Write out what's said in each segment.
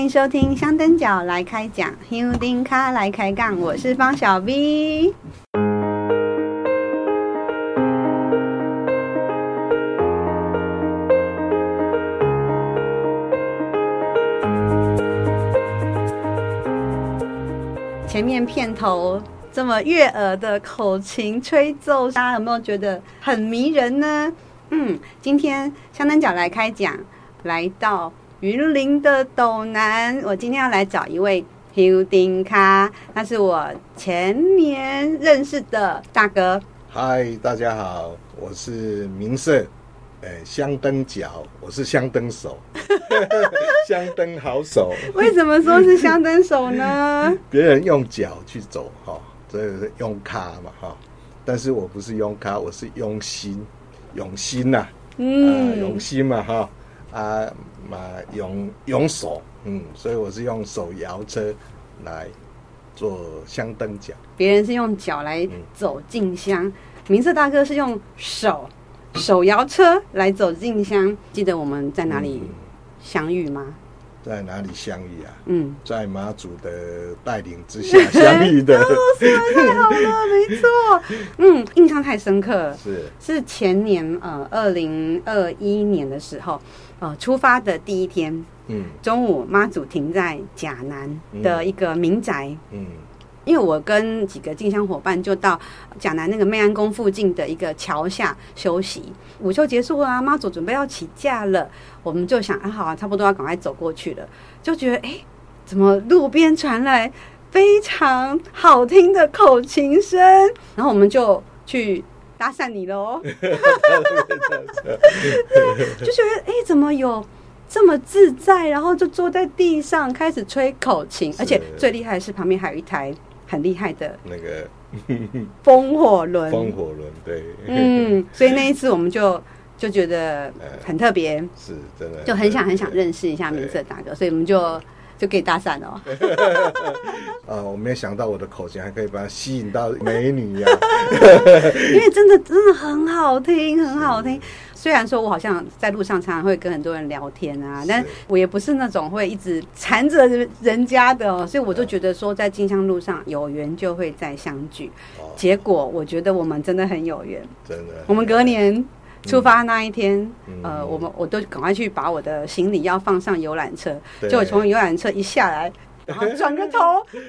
欢迎收听香灯脚来开讲，香灯脚来开杠，我是方小 V。前面片头这么悦耳的口琴吹奏，大家有没有觉得很迷人呢？嗯，今天香灯脚来开讲，来到云林的斗南，我今天要来找一位香灯脚，那是我前年认识的大哥。嗨，大家好，我是明色。哎，香灯脚，我是香灯手，香灯好手。为什么说是香灯手呢？别人用脚去走哈，这是用卡嘛哈，但是我不是用卡，我是用心，用心呐、啊，嗯、呃，用心嘛哈，啊嘛用用手，嗯，所以我是用手摇车来做香灯脚。别人是用脚来走进香，嗯、明色大哥是用手。手摇车来走进香，记得我们在哪里相遇吗？在哪里相遇啊？嗯，在马祖的带领之下相遇的。哦，是太好了，没错。嗯，印象太深刻了。是是前年呃，二零二一年的时候，呃，出发的第一天，嗯，中午妈祖停在甲南的一个民宅，嗯。嗯因为我跟几个进香伙伴就到甲南那个妹安宫附近的一个桥下休息，午休结束了啊，妈祖准备要起驾了，我们就想啊，好啊，差不多要赶快走过去了，就觉得哎，怎么路边传来非常好听的口琴声，然后我们就去搭讪你喽，就觉得哎，怎么有这么自在，然后就坐在地上开始吹口琴，而且最厉害的是旁边还有一台。很厉害的那个 风火轮，风火轮对，嗯，所以那一次我们就就觉得很特别，是真的，就很想很想认识一下明色大哥，所以我们就就可以搭讪哦。啊，我没有想到我的口型还可以把它吸引到美女呀，因为真的真的很好听，很好听。虽然说我好像在路上常常会跟很多人聊天啊，但我也不是那种会一直缠着人家的哦，所以我就觉得说在金香路上有缘就会再相聚。结果我觉得我们真的很有缘，真的。我们隔年出发那一天，呃，我们我都赶快去把我的行李要放上游览车，就我从游览车一下来。然后转个头，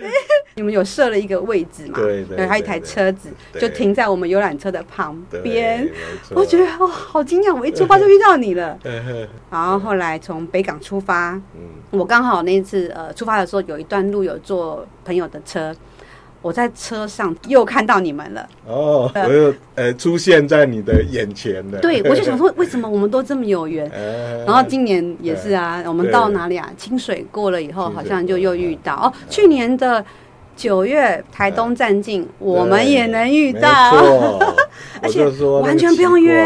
你们有设了一个位置嘛？对对，还有一台车子就停在我们游览车的旁边。我觉得哦，好惊讶！我一出发就遇到你了。然后后来从北港出发，我刚好那次呃出发的时候有一段路有坐朋友的车。我在车上又看到你们了哦，我又呃出现在你的眼前了。对，我就想说，为什么我们都这么有缘？然后今年也是啊，我们到哪里啊？清水过了以后，好像就又遇到哦。去年的九月台东站境，我们也能遇到，而且完全不用约。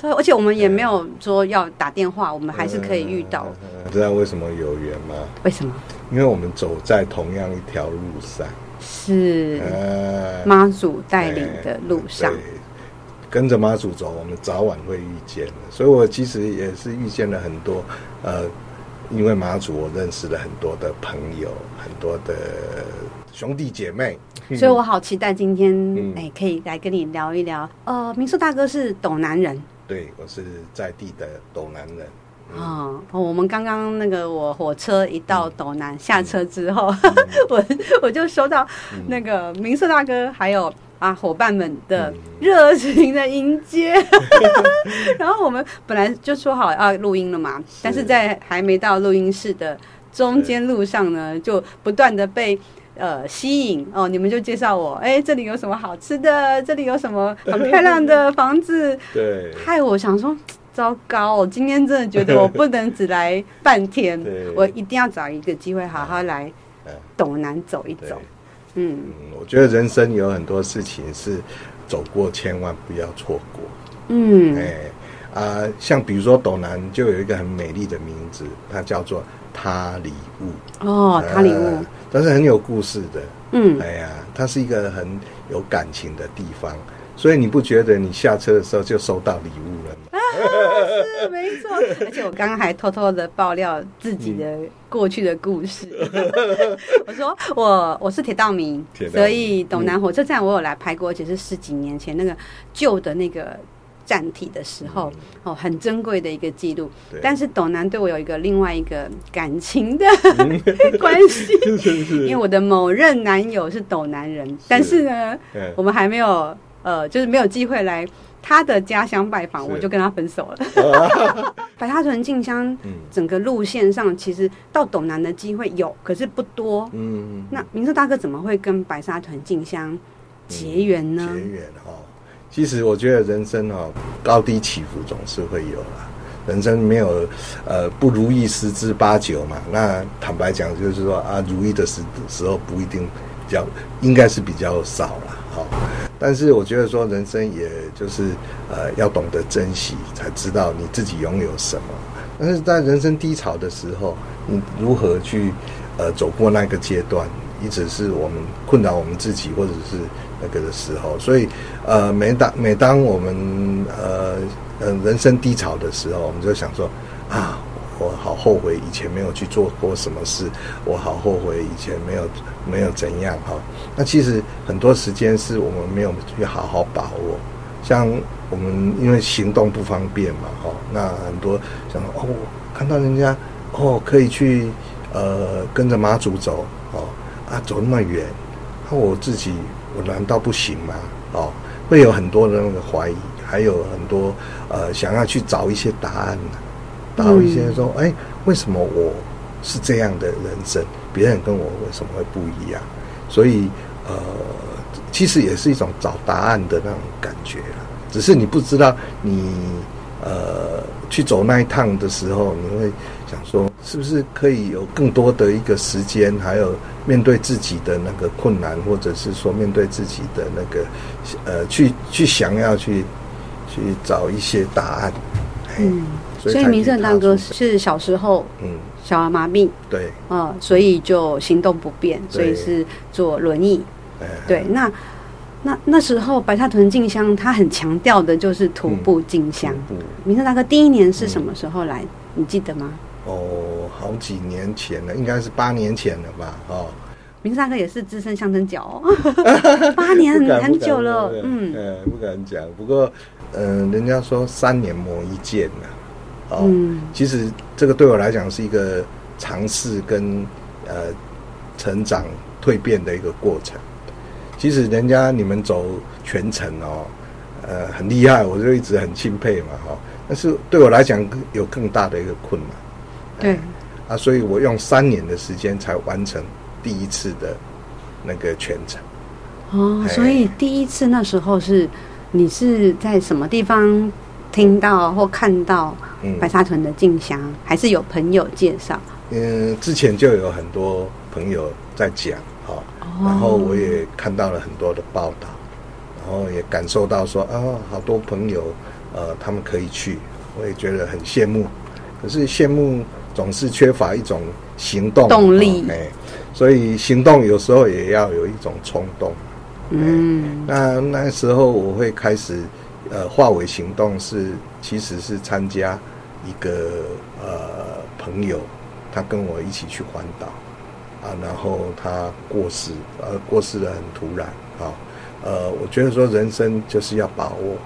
对，而且我们也没有说要打电话，我们还是可以遇到。知道为什么有缘吗？为什么？因为我们走在同样一条路上。是妈祖带领的路上，呃、跟着妈祖走，我们早晚会遇见的。所以我其实也是遇见了很多，呃，因为妈祖，我认识了很多的朋友，很多的兄弟姐妹。所以我好期待今天，哎、嗯，可以来跟你聊一聊。呃，民宿大哥是斗南人，对，我是在地的斗南人。哦，我们刚刚那个我火车一到斗南下车之后，我我就收到那个明色大哥还有啊伙伴们的热情的迎接。然后我们本来就说好要录音了嘛，但是在还没到录音室的中间路上呢，就不断的被呃吸引哦，你们就介绍我，哎，这里有什么好吃的？这里有什么很漂亮的房子？对，害我想说。糟糕！我今天真的觉得我不能只来半天，我一定要找一个机会好好来斗南走一走。嗯，我觉得人生有很多事情是走过，千万不要错过。嗯，哎啊，像比如说斗南就有一个很美丽的名字，它叫做他里雾。哦，他里雾，但是很有故事的。嗯，哎呀，它是一个很有感情的地方，所以你不觉得你下车的时候就收到礼物了吗？是没错。而且我刚刚还偷偷的爆料自己的过去的故事。嗯、我说我我是铁道迷，道，所以斗南火车站我有来拍过，而且是十几年前那个旧的那个。站体的时候，哦，很珍贵的一个记录。但是斗南对我有一个另外一个感情的 关系，因为我的某任男友是斗南人，但是呢，我们还没有呃，就是没有机会来他的家乡拜访，我就跟他分手了。白沙屯进香整个路线上，其实到斗南的机会有，可是不多。嗯，那明胜大哥怎么会跟白沙屯进香结缘呢？结缘哈。其实我觉得人生哦，高低起伏总是会有啦。人生没有呃不如意十之八九嘛。那坦白讲，就是说啊，如意的时时候不一定比较，应该是比较少了。好，但是我觉得说人生也就是呃要懂得珍惜，才知道你自己拥有什么。但是在人生低潮的时候，你如何去呃走过那个阶段，一直是我们困扰我们自己，或者是。那个的时候，所以，呃，每当每当我们呃呃人生低潮的时候，我们就想说啊，我好后悔以前没有去做过什么事，我好后悔以前没有没有怎样哈。那其实很多时间是我们没有去好好把握，像我们因为行动不方便嘛，哈，那很多想哦，看到人家哦可以去呃跟着妈祖走哦啊走那么远，那我自己。我难道不行吗？哦，会有很多的那个怀疑，还有很多呃，想要去找一些答案，找一些说，哎、嗯，为什么我是这样的人生？别人跟我为什么会不一样？所以呃，其实也是一种找答案的那种感觉了。只是你不知道你呃去走那一趟的时候，你会想说，是不是可以有更多的一个时间，还有。面对自己的那个困难，或者是说面对自己的那个，呃，去去想要去去找一些答案。嗯，所以明胜大哥是小时候，嗯，小儿麻痹，对，啊、嗯，所以就行动不便，所以是坐轮椅。对，那那那时候白沙屯进香，他很强调的就是徒步进香。嗯、明胜大哥第一年是什么时候来？嗯、你记得吗？哦，好几年前了，应该是八年前了吧？哦，明胜大哥也是资深香灯脚哦，八年很很久了，嗯，呃，不敢讲。不过，嗯、呃，人家说三年磨一剑呐，哦，嗯、其实这个对我来讲是一个尝试跟呃成长蜕变的一个过程。其实人家你们走全程哦，呃，很厉害，我就一直很钦佩嘛，哈、哦。但是对我来讲，有更大的一个困难。对，啊，所以我用三年的时间才完成第一次的那个全程。哦，所以第一次那时候是你是在什么地方听到或看到白沙屯的静香，嗯、还是有朋友介绍？嗯，之前就有很多朋友在讲，哈、哦，然后我也看到了很多的报道，然后也感受到说啊，好多朋友呃，他们可以去，我也觉得很羡慕，可是羡慕。总是缺乏一种行动动力，哎，所以行动有时候也要有一种冲动。嗯，那那时候我会开始，呃，化为行动是其实是参加一个呃朋友，他跟我一起去环岛啊，然后他过世，呃，过世的很突然啊，呃，我觉得说人生就是要把握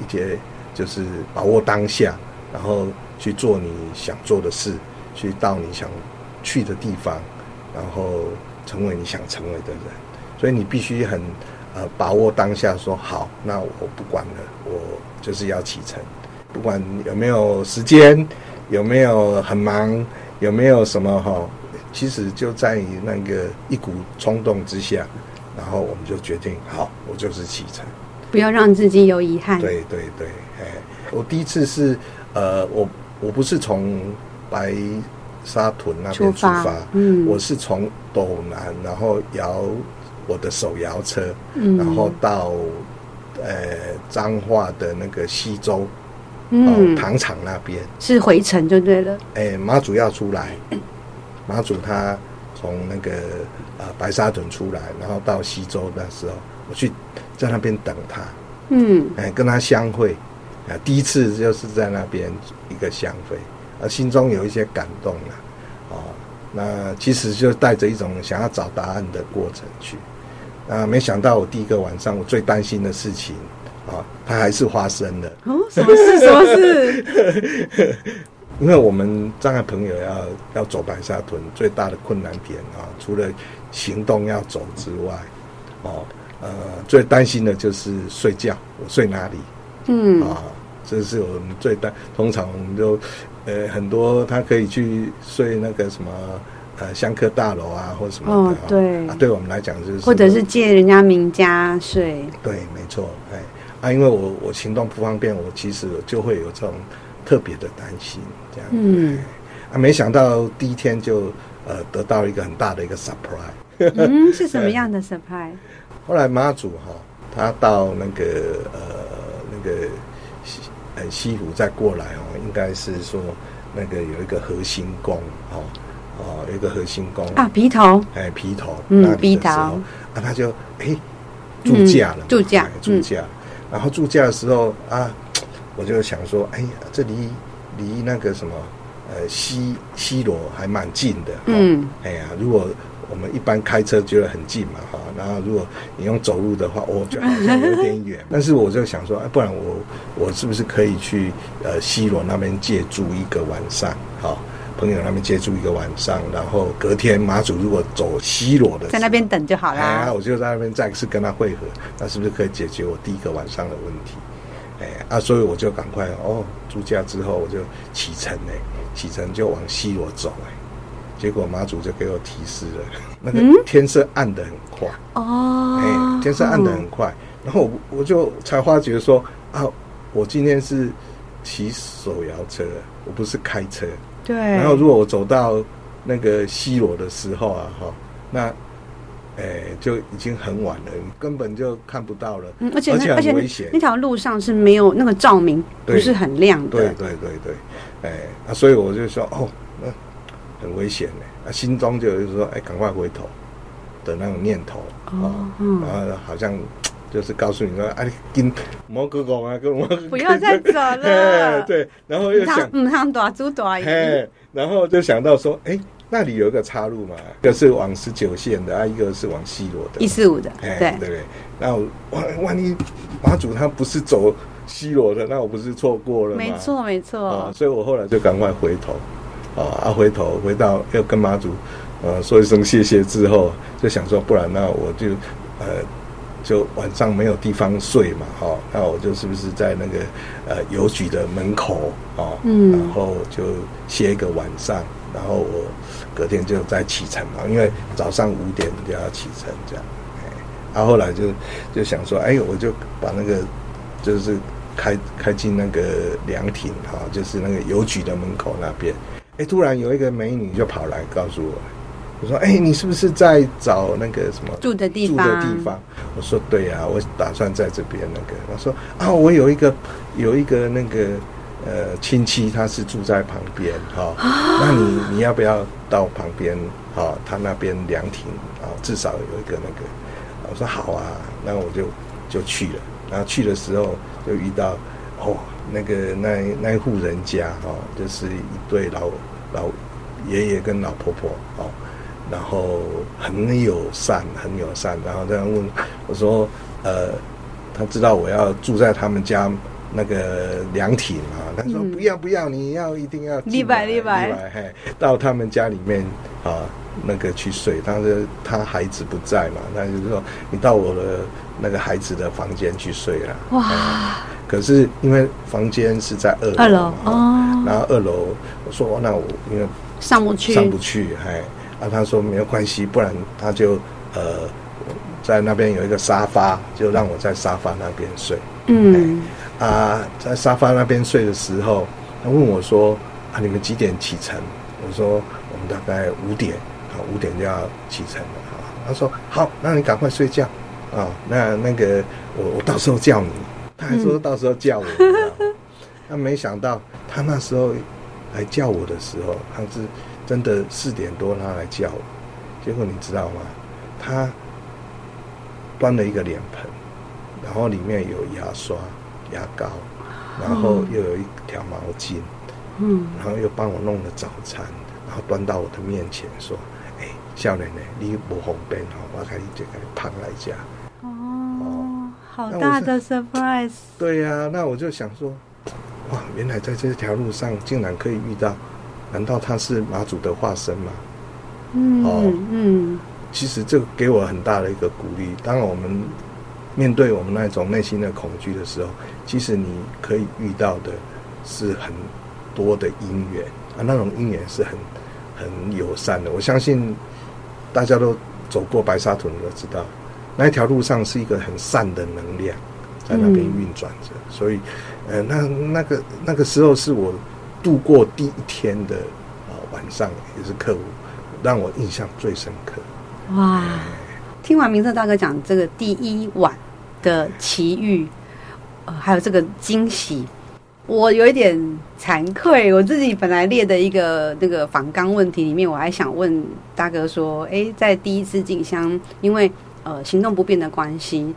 一些，就是把握当下，然后。去做你想做的事，去到你想去的地方，然后成为你想成为的人。所以你必须很呃把握当下，说好，那我不管了，我就是要启程，不管有没有时间，有没有很忙，有没有什么哈，其实就在于那个一股冲动之下，然后我们就决定好，我就是启程，不要让自己有遗憾。对对对，哎，我第一次是呃我。我不是从白沙屯那边出发，出发嗯，我是从斗南，然后摇我的手摇车，嗯，然后到呃彰化的那个西周，嗯，糖厂那边。是回程就对了。哎，妈祖要出来，妈祖他从那个呃白沙屯出来，然后到西周那时候，我去在那边等他，嗯，哎，跟他相会。啊，第一次就是在那边一个相会，啊，心中有一些感动了，啊，那其实就带着一种想要找答案的过程去，啊，没想到我第一个晚上我最担心的事情，啊，它还是发生了。哦，什么事？什么事？因为我们障碍朋友要要走白沙屯，最大的困难点啊，除了行动要走之外，哦，呃，最担心的就是睡觉，我睡哪里？嗯，啊，这是我们最担。通常我们就，呃，很多他可以去睡那个什么，呃，香客大楼啊，或什么的。哦，对。啊，对我们来讲就是。或者是借人家名家睡。对，没错，哎，啊，因为我我行动不方便，我其实就会有这种。特别的担心，这样，嗯，啊，没想到第一天就呃得到一个很大的一个 surprise，嗯，是什么样的 surprise？后来妈祖哈，他到那个呃那个西呃西湖再过来哦，应该是说那个有一个核心宫哦哦，有一个核心工啊，皮头，哎，皮头，嗯，皮头，啊，他就哎住驾了，住驾，住驾，然后住驾的时候啊。我就想说，哎呀，这离离那个什么，呃，西西罗还蛮近的。嗯，哎呀，如果我们一般开车觉得很近嘛，哈，然后如果你用走路的话，我觉得好像有点远。但是我就想说，哎，不然我我是不是可以去呃西罗那边借住一个晚上？哈，朋友那边借住一个晚上，然后隔天马祖如果走西罗的，在那边等就好了。哎，我就在那边再次跟他会合，那是不是可以解决我第一个晚上的问题？哎啊，所以我就赶快哦，住家之后我就启程哎，启程就往西罗走哎，结果马祖就给我提示了，那个天色暗的很快哦，哎，天色暗的很快，然后我我就才发觉说啊，我今天是骑手摇车，我不是开车，对，然后如果我走到那个西罗的时候啊，哈，那。哎，就已经很晚了，根本就看不到了。嗯，而且而且很危险，那条路上是没有那个照明，不是很亮的。对对对对，哎啊，所以我就说哦，那很危险呢。啊，心中就就是说，哎，赶快回头的那种念头啊。然后好像就是告诉你说，哎，跟摩哥哥啊，跟我 不要再走了。对，然后又想，嗯，像大猪大爷。然后就想到说，哎。那里有一个岔路嘛，一个是往十九线的啊，一个是往西罗的，一四五的，对对对。那万万一马祖他不是走西罗的，那我不是错过了吗？没错没错。啊，所以我后来就赶快回头，啊啊回头回到要跟马祖呃说一声谢谢之后，就想说不然那我就呃就晚上没有地方睡嘛，哈，那我就是不是在那个呃邮局的门口哦，嗯，然后就歇一个晚上。然后我隔天就再启程嘛，因为早上五点就要启程这样。然后后来就就想说，哎，我就把那个就是开开进那个凉亭哈，就是那个邮局的门口那边。哎，突然有一个美女就跑来告诉我，我说，哎，你是不是在找那个什么住的地方？住的地方？我说对啊，我打算在这边那个。他说啊，我有一个有一个那个。呃，亲戚他是住在旁边，哈、哦，那你你要不要到旁边，哈、哦，他那边凉亭啊，至少有一个那个，我说好啊，那我就就去了。然后去的时候就遇到，哦，那个那那一户人家，哈、哦，就是一对老老爷爷跟老婆婆，哦，然后很友善，很友善，然后这样问我说，呃，他知道我要住在他们家。那个凉亭嘛，他说不要不要，你要一定要 礼拜礼拜嘿，到他们家里面啊，那个去睡。他说他孩子不在嘛，他就说你到我的那个孩子的房间去睡了。哇！可是因为房间是在二楼，二楼哦，然后二楼我说那我因为上不去，上不去，嘿，啊，他说没有关系，不然他就呃在那边有一个沙发，就让我在沙发那边睡。嗯。啊，在沙发那边睡的时候，他问我说：“啊，你们几点启程？”我说：“我们大概五点，啊，五点就要启程了。”啊，他说：“好，那你赶快睡觉，啊，那那个我我到时候叫你。”他还说到时候叫我，嗯、他没想到他那时候来叫我的时候，他是真的四点多他来叫我，结果你知道吗？他端了一个脸盆，然后里面有牙刷。牙膏，然后又有一条毛巾，嗯，然后又帮我弄了早餐，然后端到我的面前说：“哎，少年呢，你不方便哦，我给你这个胖来家。”哦，好大的 surprise！对呀、啊，那我就想说，哇，原来在这条路上竟然可以遇到，难道他是马祖的化身吗？嗯，哦，嗯，其实这给我很大的一个鼓励。当我们面对我们那种内心的恐惧的时候，其实你可以遇到的是很多的因缘啊，那种因缘是很很友善的。我相信大家都走过白沙屯，都知道那一条路上是一个很善的能量在那边运转着。嗯、所以，呃，那那个那个时候是我度过第一天的啊、晚上，也是客户，让我印象最深刻。哇！听完明策大哥讲这个第一晚。的奇遇，呃，还有这个惊喜，我有一点惭愧。我自己本来列的一个那个访纲问题里面，我还想问大哥说：哎，在第一次进香，因为呃行动不便的关系，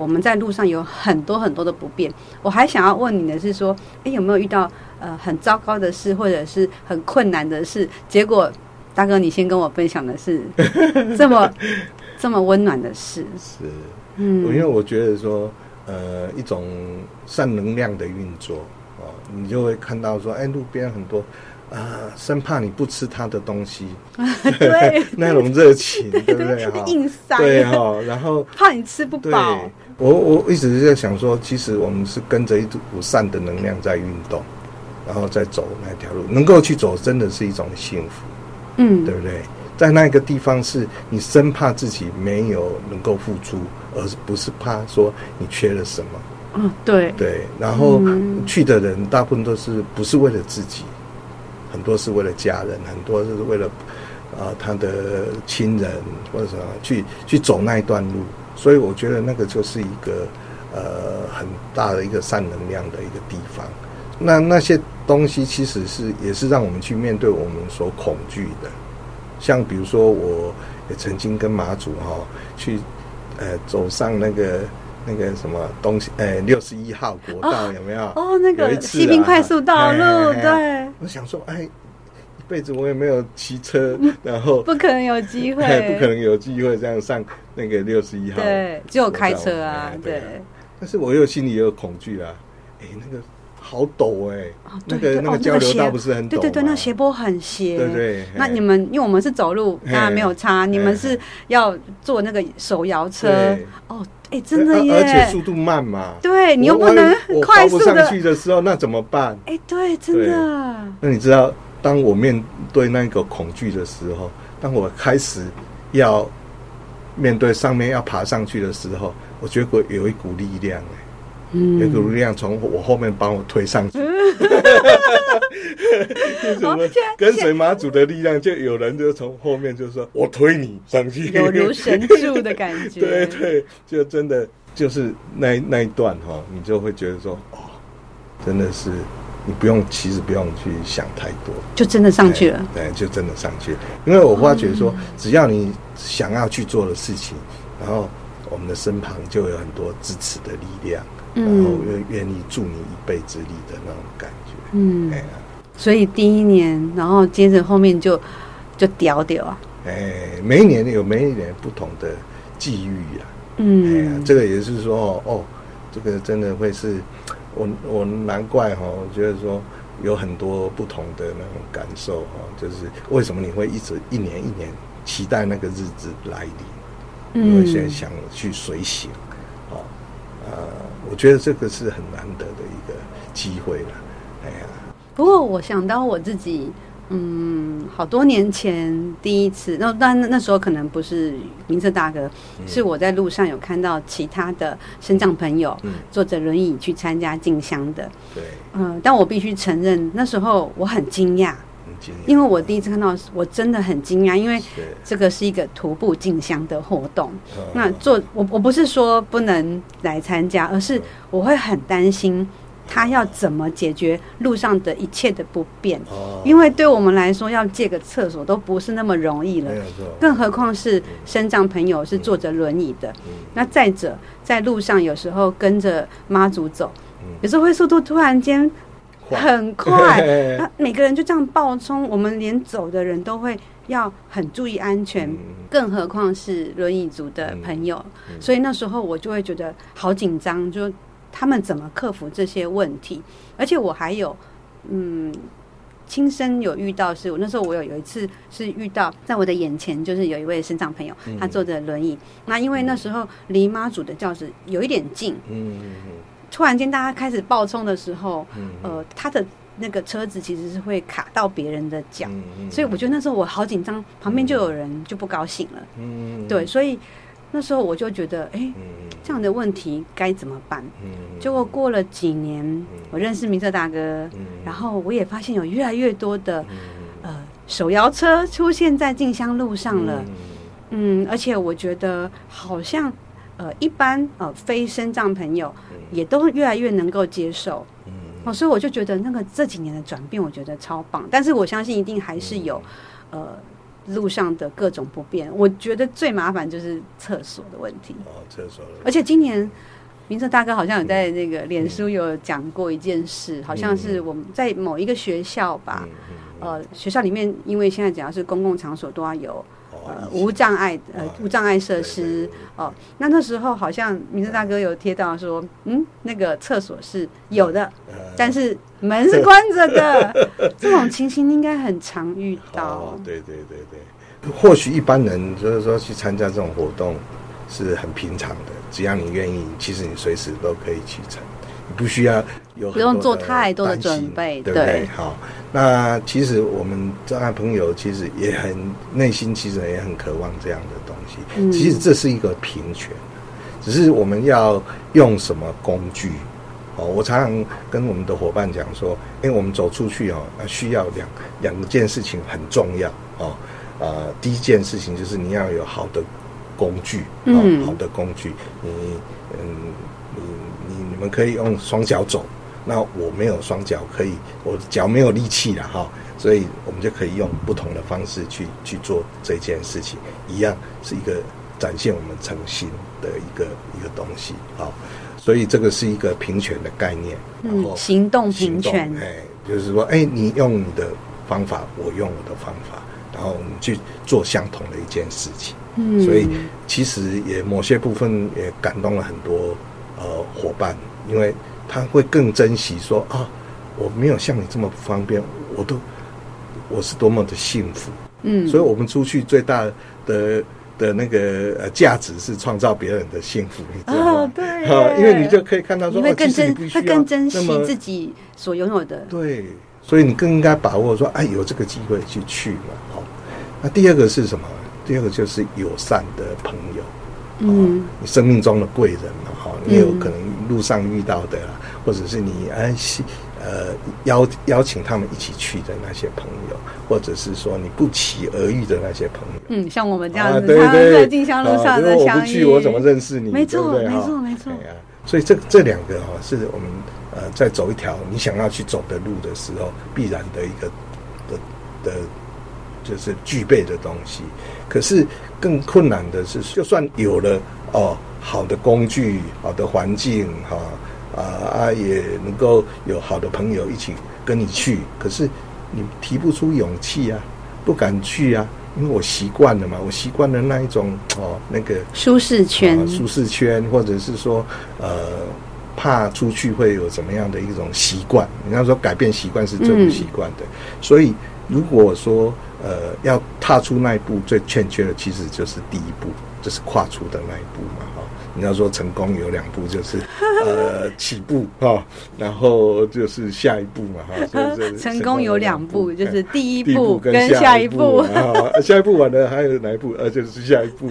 我们在路上有很多很多的不便。我还想要问你的是说：哎，有没有遇到呃很糟糕的事，或者是很困难的事？结果大哥，你先跟我分享的是 这么这么温暖的事，是。嗯，因为我觉得说，呃，一种善能量的运作哦，你就会看到说，哎，路边很多啊，生怕你不吃他的东西，对，那种热情，对不对哈？硬塞，对哈，然后怕你吃不饱。我我一直是在想说，其实我们是跟着一股善的能量在运动，然后再走那条路，能够去走，真的是一种幸福，嗯，对不对？在那个地方，是你生怕自己没有能够付出，而不是怕说你缺了什么。嗯，对对。然后去的人大部分都是不是为了自己，很多是为了家人，很多是为了啊、呃、他的亲人或者什么去去走那一段路。所以我觉得那个就是一个呃很大的一个善能量的一个地方。那那些东西其实是也是让我们去面对我们所恐惧的。像比如说，我也曾经跟马祖哈、哦、去，呃，走上那个那个什么东西，呃，六十一号国道、哦、有没有？哦，那个西滨快速道路，对。我想说，哎，一辈子我也没有骑车，然后不可能有机会，不可能有机会这样上那个六十一号，对，只有开车啊，对。对但是我又心里也有恐惧啊，哎，那个。好陡哎、欸哦！那个那个交流道不是很陡？对对对，那个斜坡很斜。对对。那你们因为我们是走路，当然没有差。你们是要坐那个手摇车哦？哎、欸，真的耶！而且速度慢嘛。对，你又不能快速的。上去的时候，那怎么办？哎、欸，对，真的。那你知道，当我面对那个恐惧的时候，当我开始要面对上面要爬上去的时候，我觉得有一股力量哎。有股力量从我后面帮我推上去，跟随妈祖的力量，就有人就从后面就说：“我推你上去。”有如神助的感觉。对对，就真的就是那那一段哈，你就会觉得说：“哦，真的是你不用，其实不用去想太多，就真的上去了。”对，就真的上去了。因为我发觉说，只要你想要去做的事情，然后我们的身旁就有很多支持的力量。然后愿愿意助你一臂之力的那种感觉，嗯，哎呀，所以第一年，然后接着后面就就屌屌啊，哎，每一年有每一年不同的际遇呀，嗯，哎呀，这个也是说哦，这个真的会是我我难怪哈，我觉得说有很多不同的那种感受哈，就是为什么你会一直一年一年期待那个日子来临，因为现在想去随行。我觉得这个是很难得的一个机会了，哎呀。不过我想到我自己，嗯，好多年前第一次，那但那时候可能不是明策大哥，嗯，是我在路上有看到其他的身障朋友，嗯，坐着轮椅去参加进香的，对，嗯，但我必须承认，那时候我很惊讶。因为我第一次看到，我真的很惊讶，因为这个是一个徒步进香的活动。那做我我不是说不能来参加，而是我会很担心他要怎么解决路上的一切的不便。哦因为对我们来说，要借个厕所都不是那么容易了，更何况是身障朋友是坐着轮椅的。那再者，在路上有时候跟着妈祖走。有时候会速度突然间很快，那每个人就这样暴冲，我们连走的人都会要很注意安全，更何况是轮椅族的朋友。所以那时候我就会觉得好紧张，就他们怎么克服这些问题？而且我还有，嗯。亲身有遇到，是我那时候我有有一次是遇到，在我的眼前就是有一位身障朋友，他坐着轮椅。那因为那时候离妈祖的教室有一点近，嗯突然间大家开始爆冲的时候，呃，他的那个车子其实是会卡到别人的脚，所以我觉得那时候我好紧张，旁边就有人就不高兴了。嗯对，所以。那时候我就觉得，哎、欸，这样的问题该怎么办？结果过了几年，我认识明哲大哥，然后我也发现有越来越多的呃手摇车出现在静香路上了。嗯，而且我觉得好像呃一般呃非身障朋友也都越来越能够接受。哦，所以我就觉得那个这几年的转变，我觉得超棒。但是我相信一定还是有呃。路上的各种不便，我觉得最麻烦就是厕所的问题。哦，厕所的。而且今年明哲大哥好像有在那个脸书有讲过一件事，嗯、好像是我们在某一个学校吧，嗯嗯嗯、呃，学校里面因为现在只要是公共场所都要有。呃，无障碍呃，无障碍设施哦。那那时候好像明策大哥有贴到说，嗯，那个厕所是有的，但是门是关着的。这种情形应该很常遇到。哦，对对对对。或许一般人就是说去参加这种活动是很平常的，只要你愿意，其实你随时都可以启程，你不需要有不用做太多的准备，对不对？好。那其实我们障碍朋友其实也很内心，其实也很渴望这样的东西。嗯、其实这是一个平权，只是我们要用什么工具？哦，我常常跟我们的伙伴讲说，因为我们走出去哦，需要两两件事情很重要哦。呃，第一件事情就是你要有好的工具，哦、嗯，好的工具。你嗯，们可以用双脚走。那我没有双脚可以，我脚没有力气了哈，所以我们就可以用不同的方式去去做这件事情，一样是一个展现我们诚心的一个一个东西啊。所以这个是一个平权的概念，然后嗯，行动平权，哎，就是说，哎，你用你的方法，我用我的方法，然后我们去做相同的一件事情。嗯，所以其实也某些部分也感动了很多呃伙伴，因为。他会更珍惜说啊，我没有像你这么不方便，我都我是多么的幸福。嗯，所以我们出去最大的的那个呃价值是创造别人的幸福，你知道吗？哦，对，啊，因为你就可以看到说，你会更珍，会、哦、更珍惜自己所拥有的。对，所以你更应该把握说，哎，有这个机会去去嘛。好，那第二个是什么？第二个就是友善的朋友。嗯，你生命中的贵人了，哈，你有可能路上遇到的，嗯、或者是你哎，呃，邀邀请他们一起去的那些朋友，或者是说你不期而遇的那些朋友，嗯，像我们这样子，啊、对对对，在进香路上的相遇，我不去，我怎么认识你？没错，没错，没错。所以这这两个哈，是我们呃，在走一条你想要去走的路的时候，必然的一个的的，就是具备的东西。可是。更困难的是，就算有了哦，好的工具、好的环境，哈啊啊，也能够有好的朋友一起跟你去，可是你提不出勇气啊，不敢去啊，因为我习惯了嘛，我习惯了那一种哦，那个舒适圈、哦，舒适圈，或者是说呃，怕出去会有怎么样的一种习惯。人家说改变习惯是最不习惯的，嗯、所以如果说。呃，要踏出那一步，最欠缺的其实就是第一步，就是跨出的那一步嘛，哈。你要说成功有两步，就是 呃起步哈，然后就是下一步嘛，哈。所以 成功有两步，就是第一步跟下一步，下一步完了还有哪一步？呃，就是下一步。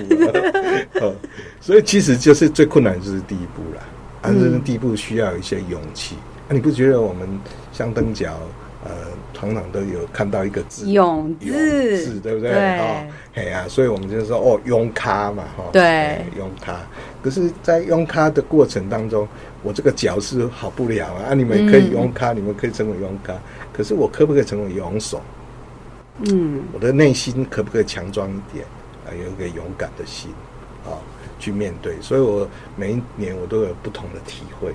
所以其实就是最困难就是第一步了，而这第一步需要一些勇气。啊，你不觉得我们香灯脚？呃，常常都有看到一个字“勇”字，对不对？哦，哎呀，所以我们就说哦，勇咖嘛，哈，对，勇咖。可是，在勇咖的过程当中，我这个脚是好不了啊。啊，你们可以勇咖，你们可以成为勇咖，可是我可不可以成为勇手？嗯，我的内心可不可以强壮一点啊？有一个勇敢的心啊，去面对。所以我每一年我都有不同的体会。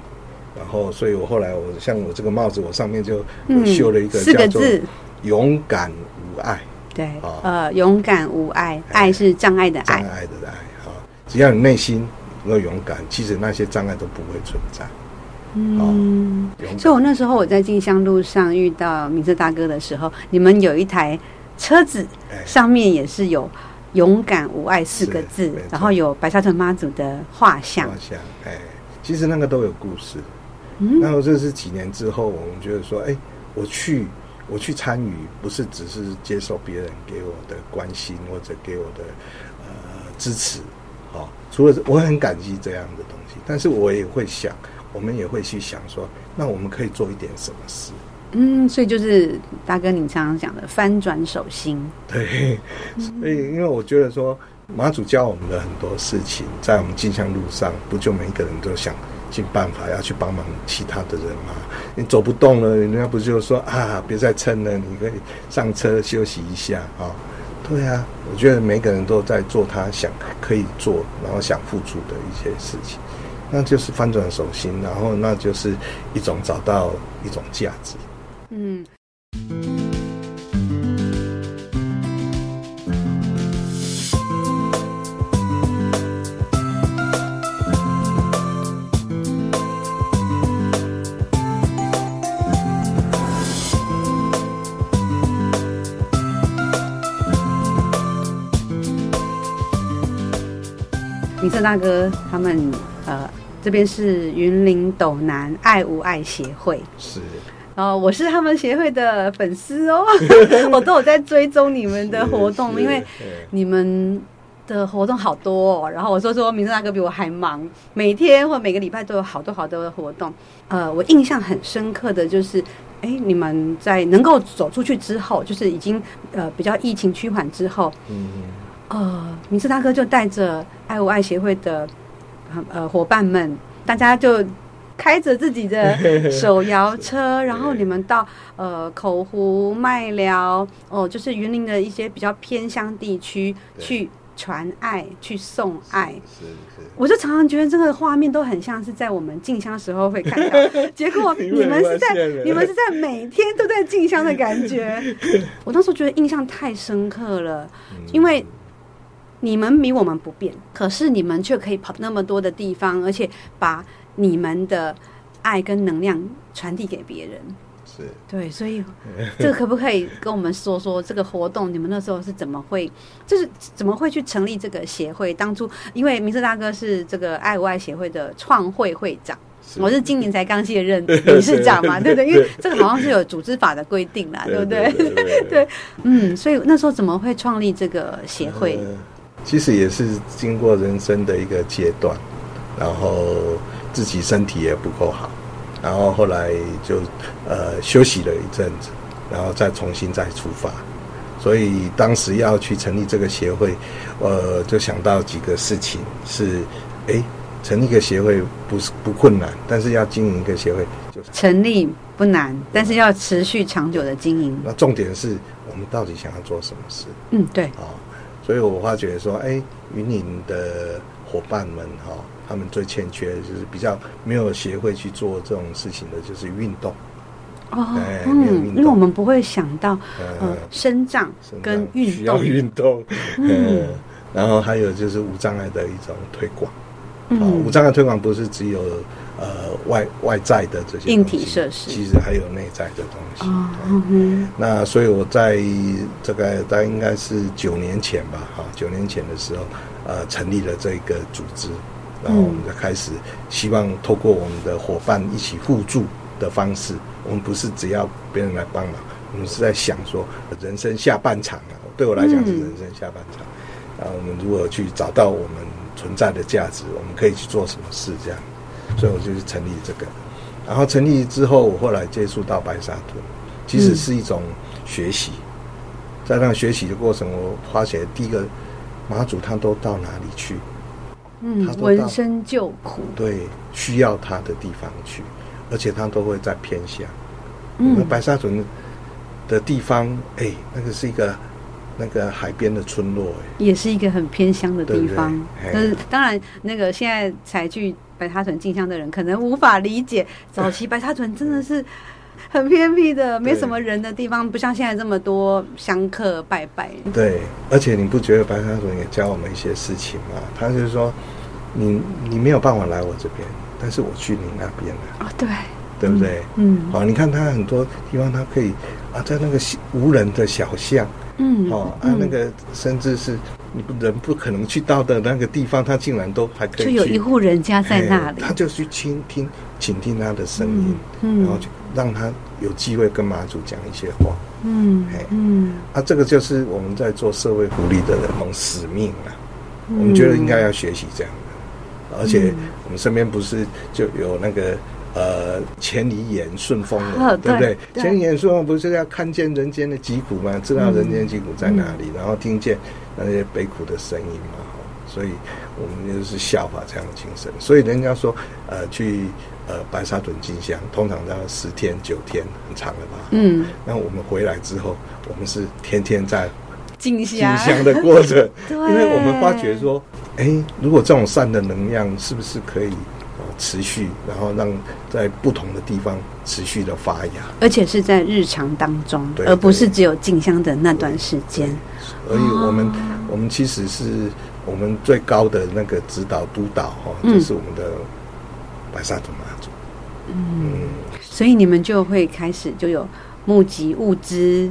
然后，所以我后来我像我这个帽子，我上面就绣了一个叫做“勇敢无碍”。对，呃，勇敢无碍，爱是障碍的爱，障碍的爱。啊，只要你内心能够勇敢，其实那些障碍都不会存在。嗯，所以我那时候我在进香路上遇到明哲大哥的时候，你们有一台车子，上面也是有“勇敢无碍”四个字，然后有白沙屯妈祖的画像。画像，哎，其实那个都有故事。嗯，然后这是几年之后，我们觉得说，哎，我去。我去参与，不是只是接受别人给我的关心或者给我的呃支持，好，除了我很感激这样的东西，但是我也会想，我们也会去想说，那我们可以做一点什么事？嗯，所以就是大哥你常常讲的翻转手心。对，所以因为我觉得说，马祖教我们的很多事情，在我们进香路上，不就每一个人都想。尽办法要去帮忙其他的人嘛？你走不动了，人家不就说啊，别再撑了，你可以上车休息一下啊？对啊，我觉得每个人都在做他想可以做，然后想付出的一些事情，那就是翻转手心，然后那就是一种找到一种价值。嗯。大哥他们呃，这边是云林斗南爱无爱协会，是，然后我是他们协会的粉丝哦，我都有在追踪你们的活动，因为你们的活动好多哦。然后我说说明色大哥比我还忙，每天或每个礼拜都有好多好多的活动。呃，我印象很深刻的就是，哎，你们在能够走出去之后，就是已经呃比较疫情趋缓之后，嗯。呃，明志大哥就带着爱无爱协会的呃伙伴们，大家就开着自己的 手摇车，然后你们到呃口湖、麦寮哦，就是云林的一些比较偏乡地区去传爱、去送爱。是是，我就常常觉得这个画面都很像是在我们进香时候会看到，结果你们是在你们是在每天都在进香的感觉。我当时觉得印象太深刻了，因为。你们比我们不变，可是你们却可以跑那么多的地方，而且把你们的爱跟能量传递给别人。是对，所以这个可不可以跟我们说说这个活动？你们那时候是怎么会，就是怎么会去成立这个协会？当初因为明色大哥是这个爱无爱协会的创会会长，我是今年才刚卸任理事长嘛，对不对？因为这个好像是有组织法的规定啦，对不对？对，嗯，所以那时候怎么会创立这个协会？其实也是经过人生的一个阶段，然后自己身体也不够好，然后后来就呃休息了一阵子，然后再重新再出发。所以当时要去成立这个协会，呃，就想到几个事情是：哎，成立一个协会不是不困难，但是要经营一个协会就是成立不难，但是要持续长久的经营。那重点是我们到底想要做什么事？嗯，对，啊。所以我发觉说，哎，云岭的伙伴们哈，他们最欠缺的就是比较没有协会去做这种事情的，就是运动。哦，嗯，因为我们不会想到，呃，生长跟运动需要运动，嗯，然后还有就是无障碍的一种推广。嗯，无障碍推广不是只有。呃，外外在的这些硬体设施，其实还有内在的东西。哦嗯、那所以我在这个大概应该是九年前吧，哈，九年前的时候，呃，成立了这个组织，然后我们就开始希望透过我们的伙伴一起互助的方式，我们不是只要别人来帮忙，我们是在想说人生下半场啊，对我来讲是人生下半场，啊、嗯，我们如何去找到我们存在的价值，我们可以去做什么事，这样。所以我就去成立这个，然后成立之后，我后来接触到白沙屯，其实是一种学习。在那学习的过程，我发现第一个马祖他都到哪里去？嗯，闻声救苦。对，需要他的地方去，而且他都会在偏乡。嗯，白沙屯的地方，哎，那个是一个那个海边的村落，也是一个很偏乡的地方。但是当然，那个现在才去白沙屯进香的人，可能无法理解，早期白沙屯真的是很偏僻的，没什么人的地方，不像现在这么多香客拜拜。对，而且你不觉得白沙屯也教我们一些事情吗？他就是说，你你没有办法来我这边，但是我去你那边了。哦，对。对不对？嗯，好、哦，你看他很多地方，他可以啊，在那个无人的小巷，嗯，哦，啊，那个甚至是你不人不可能去到的那个地方，他竟然都还可以。就有一户人家在那里，他就去倾听、倾听他的声音，嗯，然后就让他有机会跟妈祖讲一些话，嗯，哎，嗯，啊，这个就是我们在做社会福利的人种使命啊，嗯、我们觉得应该要学习这样的，而且我们身边不是就有那个。呃，千里眼顺风耳，哦、对不对？千里眼顺风不是要看见人间的疾苦吗？知道人间疾苦在哪里，嗯、然后听见那些悲苦的声音嘛。所以我们就是效法这样的精神。所以人家说，呃，去呃白沙屯进香，通常要十天九天，很长了吧？嗯。那我们回来之后，我们是天天在进香的过程，对因为我们发觉说，哎，如果这种善的能量是不是可以？持续，然后让在不同的地方持续的发芽，而且是在日常当中，对而不是只有进香的那段时间。所以我们、哦、我们其实是我们最高的那个指导督导哈，这、嗯、是我们的白沙屯妈祖。嗯，所以你们就会开始就有募集物资，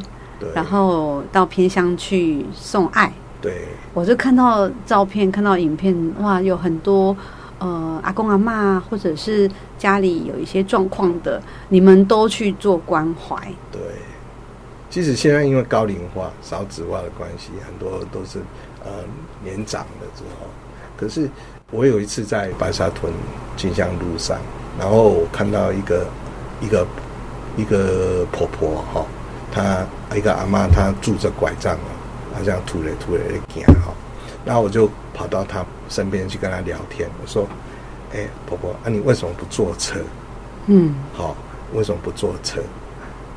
然后到偏乡去送爱。对，我就看到照片，看到影片，哇，有很多。呃，阿公阿嬷，或者是家里有一些状况的，你们都去做关怀。对，即使现在因为高龄化、少子化的关系，很多都是呃年长了之后。可是我有一次在白沙屯进香路上，然后我看到一个一个一个婆婆哈，她一个阿妈，她拄着拐杖啊，好像突来突来的行哈，然后我就跑到他。身边去跟他聊天，我说：“哎、欸，婆婆，啊，你为什么不坐车？嗯，好，为什么不坐车？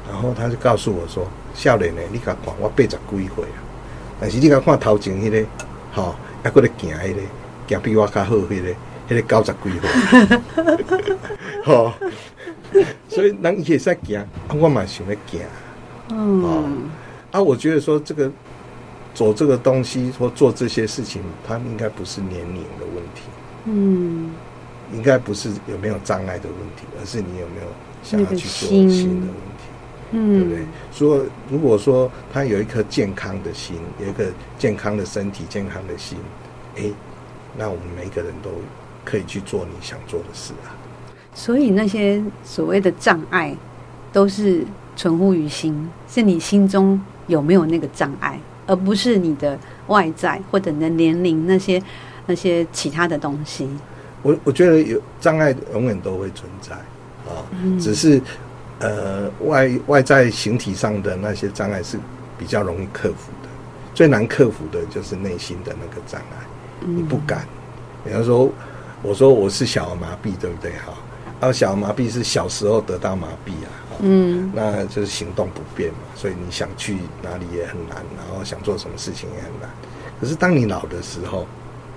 然后他就告诉我说：‘少年呢，你甲看我八十几岁啊，但是你甲看头前迄、那个，好，还搁咧行迄个，行比我较好迄、那个，迄、那个九十几岁，好，所以人伊会使行，我嘛想要行，嗯，啊，我觉得说这个。”做这个东西或做这些事情，他们应该不是年龄的问题，嗯，应该不是有没有障碍的问题，而是你有没有想要去做新的问题，嗯，对不对？说如果说他有一颗健康的心，有一个健康的身体、健康的心，哎，那我们每一个人都可以去做你想做的事啊。所以那些所谓的障碍，都是存乎于心，是你心中有没有那个障碍。而不是你的外在或者你的年龄那些那些其他的东西。我我觉得有障碍永远都会存在啊，嗯、只是呃外外在形体上的那些障碍是比较容易克服的，最难克服的就是内心的那个障碍，嗯、你不敢。比方说，我说我是小儿麻痹，对不对？哈，而小儿麻痹是小时候得到麻痹啊。嗯，那就是行动不便嘛，所以你想去哪里也很难，然后想做什么事情也很难。可是当你老的时候，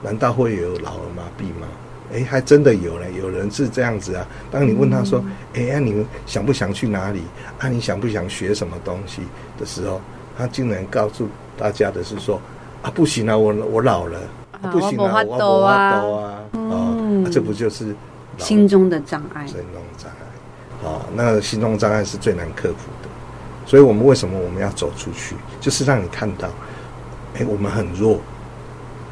难道会有老了麻痹吗？哎，还真的有呢，有人是这样子啊。当你问他说：“哎呀，你们想不想去哪里？啊，你想不想学什么东西？”的时候，他竟然告诉大家的是说：“啊，不行啊，我我老了，啊、不行啊，我我啊，啊，啊，嗯、啊，这不就是心中的障碍？”啊，那个心中障碍是最难克服的，所以我们为什么我们要走出去？就是让你看到，哎，我们很弱，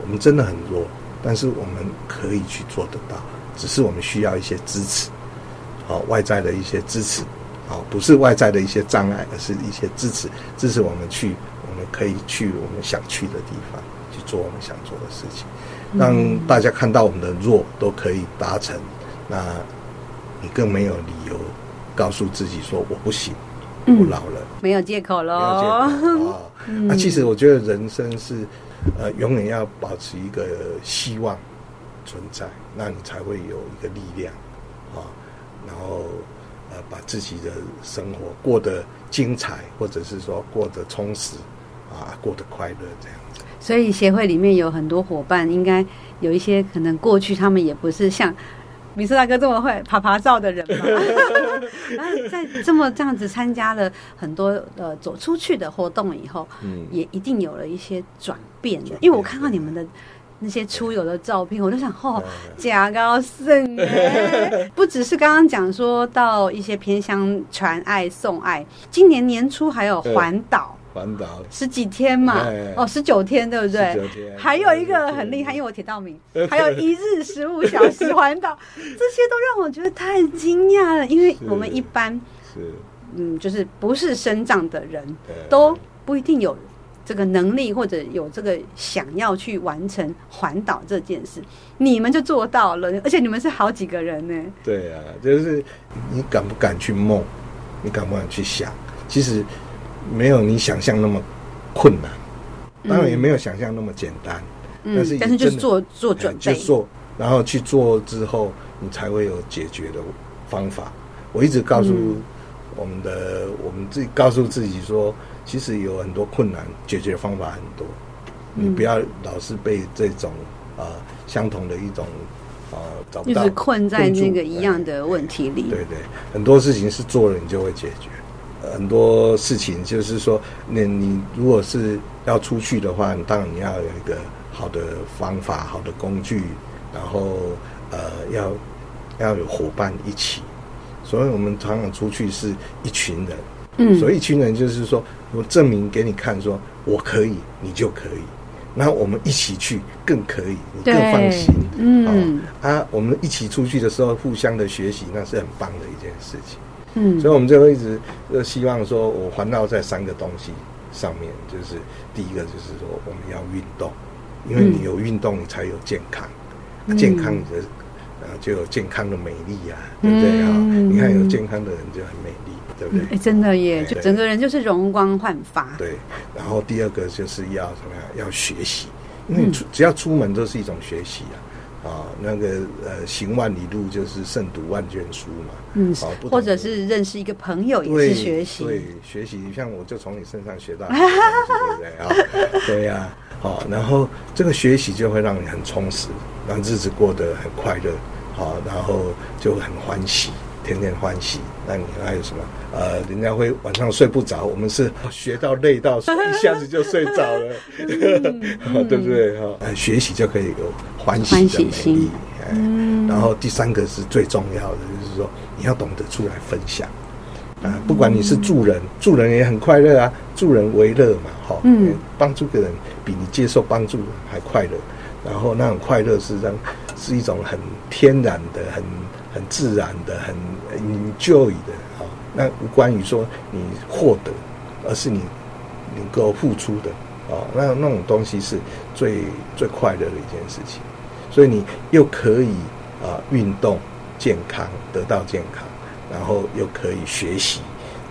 我们真的很弱，但是我们可以去做得到，只是我们需要一些支持，好，外在的一些支持，好，不是外在的一些障碍，而是一些支持，支持我们去，我们可以去我们想去的地方，去做我们想做的事情，让大家看到我们的弱都可以达成，那你更没有理由。告诉自己说我不行，我老了，嗯、没有借口喽。那 其实我觉得人生是，呃，永远要保持一个希望存在，那你才会有一个力量啊。然后呃，把自己的生活过得精彩，或者是说过得充实，啊，过得快乐这样子。所以协会里面有很多伙伴，应该有一些可能过去他们也不是像米色大哥这么会爬爬照的人嘛。然后在这么这样子参加了很多呃走出去的活动以后，嗯，也一定有了一些转变的。因为我看到你们的那些出游的照片，我就想，哦，假高兴耶！不只是刚刚讲说到一些偏乡传爱送爱，今年年初还有环岛。环岛十几天嘛，哦，十九天对不对？十九天。还有一个很厉害，因为我铁道迷，还有一日十五小时环岛，这些都让我觉得太惊讶了。因为我们一般是嗯，就是不是生长的人，都不一定有这个能力或者有这个想要去完成环岛这件事。你们就做到了，而且你们是好几个人呢。对啊，就是你敢不敢去梦？你敢不敢去想？其实。没有你想象那么困难，当然也没有想象那么简单。嗯、但是但是就是做做准备，就做，然后去做之后，你才会有解决的方法。我一直告诉我们的，嗯、我们自己告诉自己说，其实有很多困难，解决方法很多。你不要老是被这种啊、呃、相同的一种啊、呃、找不到，就是困在那个一样的问题里。对对，很多事情是做了你就会解决。很多事情就是说，那你如果是要出去的话，当然你要有一个好的方法、好的工具，然后呃，要要有伙伴一起。所以我们常常出去是一群人，嗯，所以一群人就是说我证明给你看，说我可以，你就可以。那我们一起去更可以，你更放心，嗯啊，我们一起出去的时候互相的学习，那是很棒的一件事情。嗯，所以我们就会一直就希望说，我环绕在三个东西上面，就是第一个就是说我们要运动，因为你有运动，你才有健康，嗯、健康你的呃就有健康的美丽呀、啊，对不对啊？嗯、你看有健康的人就很美丽，对不对？哎、嗯，真的耶，就整个人就是容光焕发。对，然后第二个就是要什么呀？要学习，因为出只要出门都是一种学习啊。啊，那个呃，行万里路就是胜读万卷书嘛。嗯，好，或者是认识一个朋友也是学习。对，学习，像我就从你身上学到，对不对啊？对呀，好，然后这个学习就会让你很充实，让日子过得很快乐，好，然后就很欢喜。天天欢喜，那你还有什么？呃，人家会晚上睡不着，我们是学到累到，一下子就睡着了，嗯、对不对？哈、呃，学习就可以有欢喜的美丽。嗯、然后第三个是最重要的，就是说你要懂得出来分享啊，不管你是助人，助人也很快乐啊，助人为乐嘛，哈，嗯，帮助个人比你接受帮助还快乐，然后那种快乐是让是一种很天然的很。很自然的，很 enjoy 的啊，那无关于说你获得，而是你能够付出的啊，那那种东西是最最快乐的一件事情。所以你又可以啊运动健康得到健康，然后又可以学习，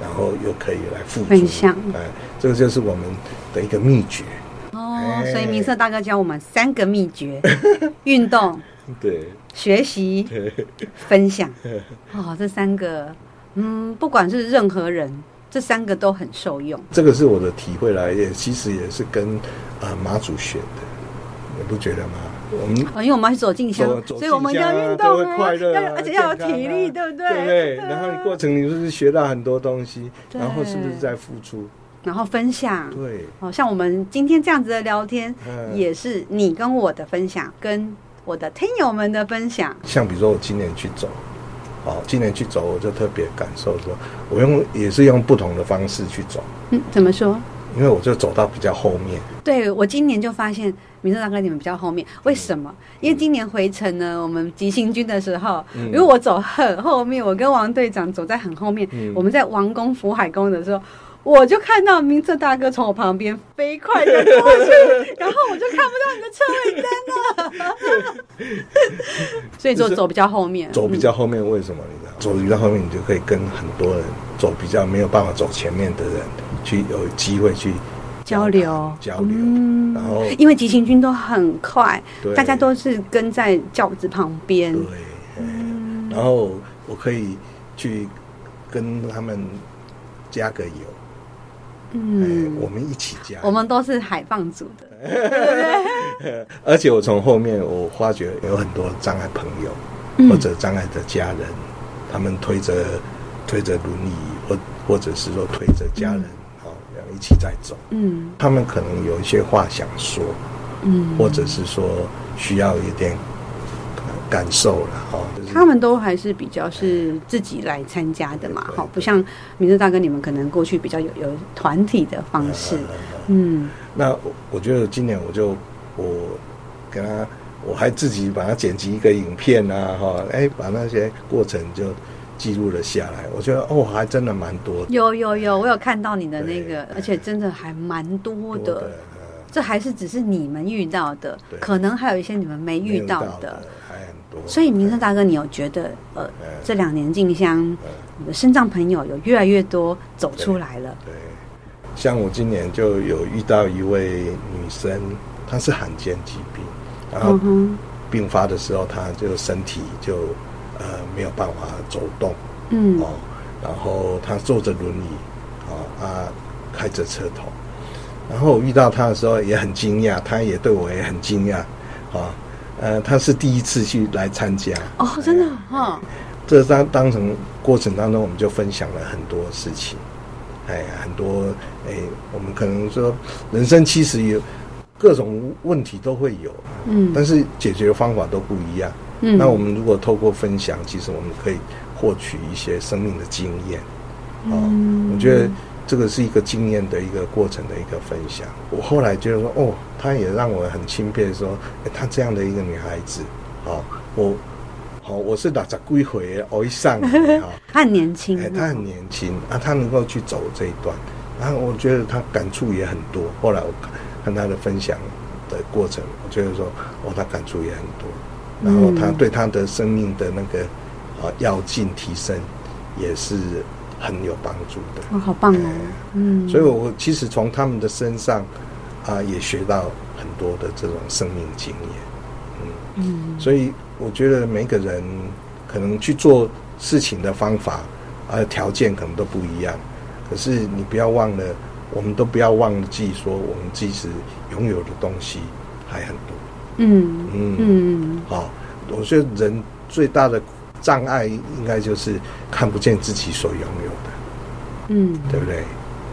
然后又可以来付出，分享。哎，这个就是我们的一个秘诀。哦，哎、所以明色大哥教我们三个秘诀：运动。对，学习、分享，哦，这三个，嗯，不管是任何人，这三个都很受用。这个是我的体会来，也其实也是跟啊妈祖学的，你不觉得吗？我们因为我们是走进香，所以我们要运动啊，要而且要有体力，对不对？对。然后你过程你就是学到很多东西，然后是不是在付出？然后分享，对，哦，像我们今天这样子的聊天，也是你跟我的分享，跟。我的听友们的分享，像比如说我今年去走，好，今年去走，我就特别感受说，我用也是用不同的方式去走。嗯，怎么说？因为我就走到比较后面。对，我今年就发现，明色大哥你们比较后面，为什么？嗯、因为今年回程呢，我们急行军的时候，嗯、如果我走很后面，我跟王队长走在很后面，嗯、我们在王宫福海宫的时候。我就看到明哲大哥从我旁边飞快的过去，然后我就看不到你的车尾灯了。所以就走比较后面，走比较后面为什么？你知道，走比较后面，你就可以跟很多人走比较没有办法走前面的人，去有机会去交流交流。嗯、然后因为急行军都很快，对大家都是跟在轿子旁边。对，嗯、然后我可以去跟他们加个油。嗯，我们一起加。我们都是海放组的，而且我从后面我发觉有很多障碍朋友、嗯、或者障碍的家人，他们推着推着轮椅，或或者是说推着家人，好、嗯，一起在走。嗯，他们可能有一些话想说，嗯，或者是说需要一点。感受了哈，就是、他们都还是比较是自己来参加的嘛，哈，不像明德大哥你们可能过去比较有有团体的方式，嗯。嗯，那我觉得今年我就我给他，我还自己把它剪辑一个影片啊，哈，哎，把那些过程就记录了下来。我觉得哦，还真的蛮多的。有有有，我有看到你的那个，而且真的还蛮多的。多的这还是只是你们遇到的，可能还有一些你们没遇到的。所以，明生大哥，你有觉得呃，这两年进香，你的身障朋友有越来越多走出来了？对，像我今年就有遇到一位女生，她是罕见疾病，然后病发的时候，她就身体就呃没有办法走动，嗯。哦，然后她坐着轮椅，啊啊开着车头，然后我遇到她的时候也很惊讶，她也对我也很惊讶，啊。呃，他是第一次去来参加哦，真的哈。这当当成过程当中，我们就分享了很多事情，哎，很多哎，我们可能说人生其实有各种问题都会有，嗯，但是解决方法都不一样，嗯。那我们如果透过分享，其实我们可以获取一些生命的经验，哦，嗯，我觉得。这个是一个经验的一个过程的一个分享。我后来觉得说，哦，她也让我很钦佩，说，哎，她这样的一个女孩子，哦，我，好、哦，我是打着归回哦一上，哈，她很年轻，哎，她很年轻啊，她能够去走这一段，然后我觉得她感触也很多。后来我看她的分享的过程，我觉得说，哦，她感触也很多，然后她对她的生命的那个啊要进提升也是。很有帮助的，哦，好棒哦！嗯，所以我其实从他们的身上啊，也学到很多的这种生命经验，嗯。嗯，所以我觉得每个人可能去做事情的方法啊，条件可能都不一样，可是你不要忘了，我们都不要忘记说，我们其实拥有的东西还很多，嗯嗯。嗯，好，我觉得人最大的。障碍应该就是看不见自己所拥有的，嗯，对不对？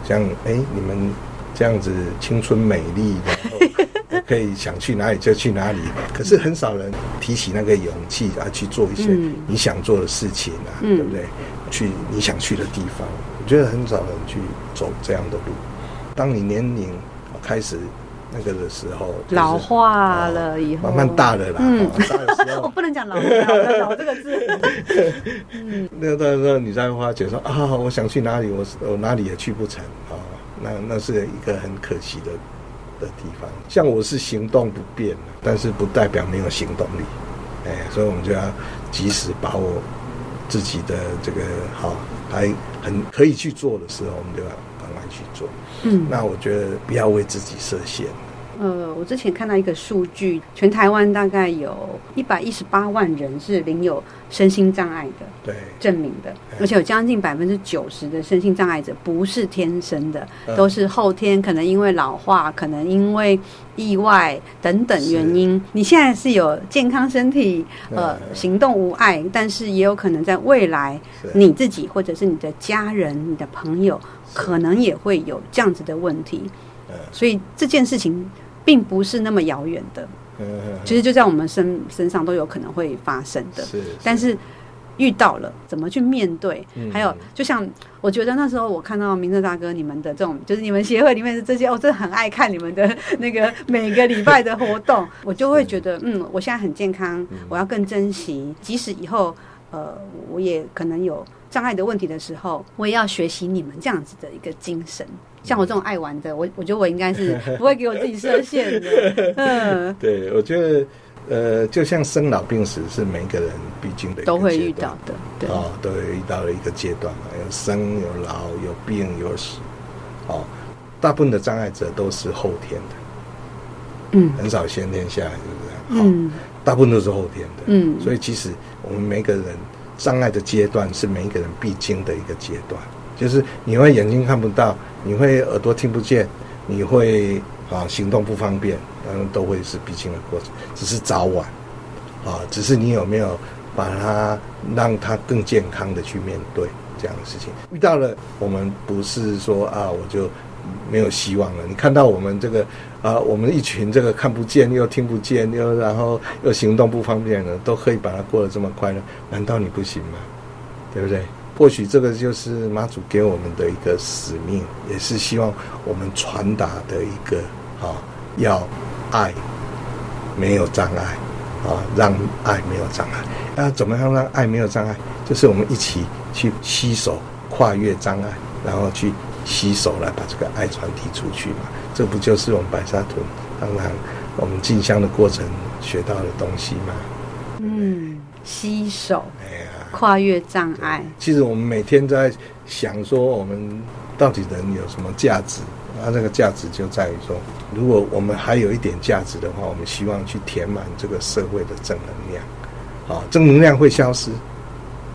像哎，你们这样子青春美丽，然后可以想去哪里就去哪里，可是很少人提起那个勇气啊，去做一些你想做的事情啊，嗯、对不对？去你想去的地方，我觉得很少人去走这样的路。当你年龄开始。那个的时候，老化了以后，慢慢大了啦。嗯，我不能讲老了，老这个字。嗯，那个时候你在发觉说啊，我想去哪里，我我哪里也去不成啊。那那是一个很可惜的的地方。像我是行动不便，但是不代表没有行动力。哎，所以我们就要及时把握自己的这个好，还很可以去做的时候，我们就要赶快去做。嗯，那我觉得不要为自己设限。呃，我之前看到一个数据，全台湾大概有一百一十八万人是领有身心障碍的，对，证明的，而且有将近百分之九十的身心障碍者不是天生的，都是后天，可能因为老化，可能因为意外等等原因。你现在是有健康身体，呃，行动无碍，但是也有可能在未来，你自己或者是你的家人、你的朋友，可能也会有这样子的问题。所以这件事情。并不是那么遥远的，其实就在我们身身上都有可能会发生的。是，但是遇到了怎么去面对？还有，就像我觉得那时候我看到明正大哥你们的这种，就是你们协会里面的这些，我真的很爱看你们的那个每个礼拜的活动，我就会觉得，嗯，我现在很健康，我要更珍惜，即使以后呃，我也可能有障碍的问题的时候，我也要学习你们这样子的一个精神。像我这种爱玩的，我我觉得我应该是不会给我自己设限的。嗯，对，我觉得呃，就像生老病死是每一个人必经的都会遇到的，对，哦，都会遇到的一个阶段嘛，有生有老有病有死，哦，大部分的障碍者都是后天的，嗯，很少先天下来，是不是？嗯，大部分都是后天的，嗯，所以其实我们每个人障碍的阶段是每一个人必经的一个阶段。就是你会眼睛看不到，你会耳朵听不见，你会啊行动不方便，嗯，都会是必经的过程，只是早晚，啊，只是你有没有把它让它更健康的去面对这样的事情。遇到了，我们不是说啊，我就没有希望了。你看到我们这个啊，我们一群这个看不见又听不见又然后又行动不方便的，都可以把它过得这么快乐，难道你不行吗？对不对？或许这个就是妈祖给我们的一个使命，也是希望我们传达的一个啊，要爱没有障碍啊，让爱没有障碍。那怎么样让爱没有障碍？就是我们一起去携手跨越障碍，然后去携手来把这个爱传递出去嘛。这不就是我们白沙屯当然我们进香的过程学到的东西吗？嗯，携手。跨越障碍。其实我们每天在想说，我们到底人有什么价值？那这个价值就在于说，如果我们还有一点价值的话，我们希望去填满这个社会的正能量。啊，正能量会消失，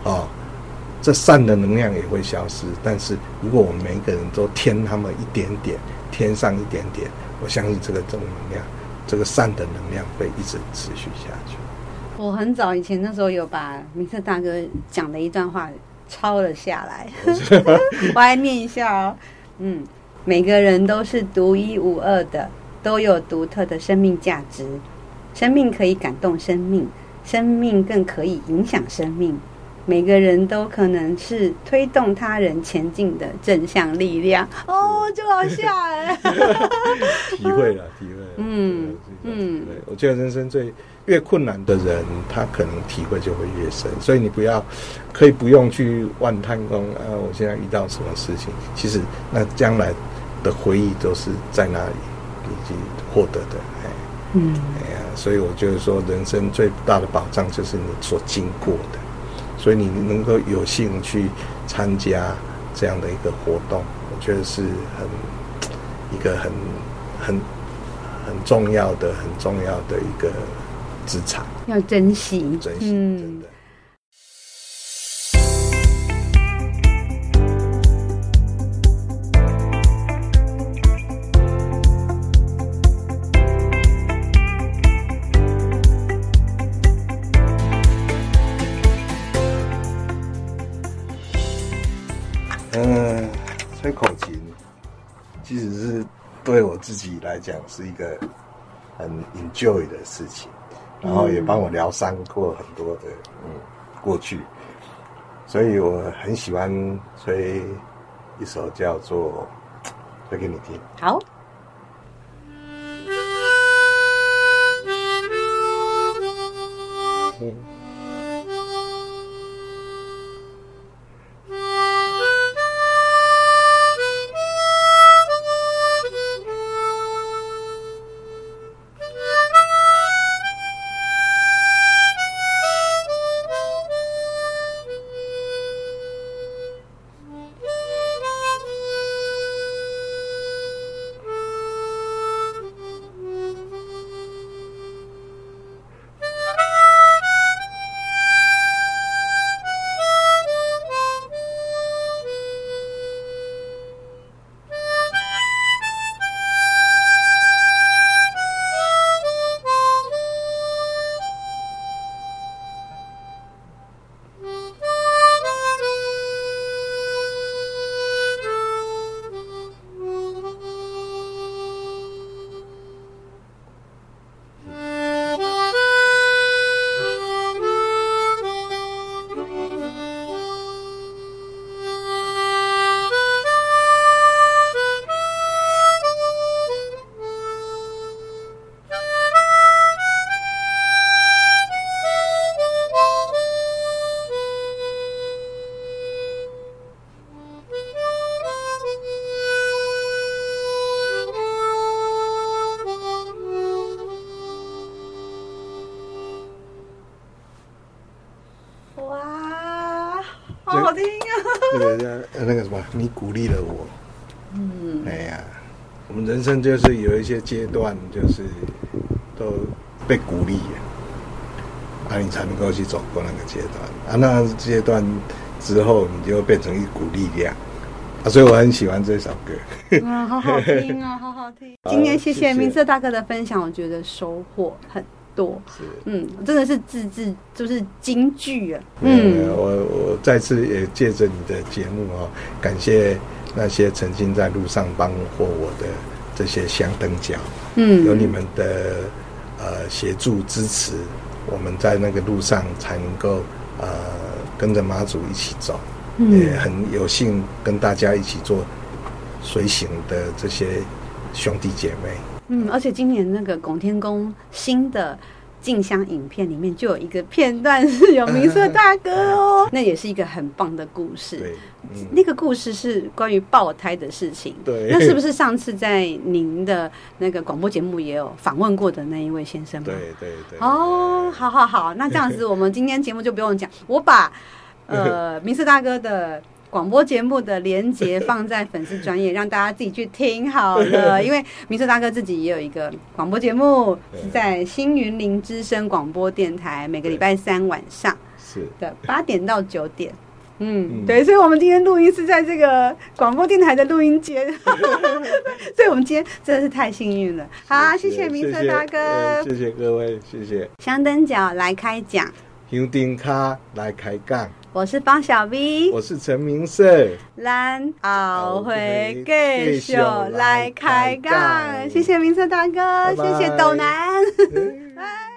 啊，这善的能量也会消失。但是如果我们每一个人都添他们一点点，添上一点点，我相信这个正能量，这个善的能量会一直持续下去。我很早以前那时候有把明策大哥讲的一段话抄了下来，我来念一下哦。嗯，每个人都是独一无二的，都有独特的生命价值。生命可以感动生命，生命更可以影响生命。每个人都可能是推动他人前进的正向力量。哦，就好吓人，体会了，体会了。嗯嗯，对，我觉得人生最。越困难的人，他可能体会就会越深，所以你不要，可以不用去万叹说啊，我现在遇到什么事情，其实那将来的回忆都是在那里已经获得的，哎，嗯，哎呀，所以我觉得说，人生最大的保障就是你所经过的，所以你能够有幸去参加这样的一个活动，我觉得是很一个很很很重要的、很重要的一个。资产要珍惜，珍惜。嗯，对我自己来讲是一个很 enjoy 的事情。然后也帮我疗伤过很多的嗯过去，所以我很喜欢吹一首叫做吹给你听。好。生就是有一些阶段，就是都被鼓励，啊，你才能够去走过那个阶段，啊，那阶段之后，你就变成一股力量，啊，所以我很喜欢这首歌。啊，好好听啊，好好听。今天谢谢明色大哥的分享，我觉得收获很多。是，嗯，真的是字字就是金句啊。嗯，我我再次也借着你的节目哦，感谢那些曾经在路上帮过我的这些香灯脚。嗯，有你们的呃协助支持，我们在那个路上才能够呃跟着妈祖一起走。也很有幸跟大家一起做随行的这些兄弟姐妹。嗯，而且今年那个拱天宫新的进香影片里面就有一个片段是有明色大哥哦，那也是一个很棒的故事。那个故事是关于爆胎的事情。对，那是不是上次在您的那个广播节目也有访问过的那一位先生吗？对对对。哦，好好好，那这样子 我们今天节目就不用讲，我把。呃，明色大哥的广播节目的连结放在粉丝专业，让大家自己去听好了。因为明色大哥自己也有一个广播节目，是在新云林之声广播电台，每个礼拜三晚上是的八点到九点。嗯，对，所以我们今天录音是在这个广播电台的录音间，所以我们今天真的是太幸运了。好，谢谢明色大哥，谢谢各位，谢谢。香灯脚来开讲，香灯卡来开讲。我是方小 V，我是陈明胜，咱后会继续来开杠，谢谢明胜大哥，拜拜谢谢斗南。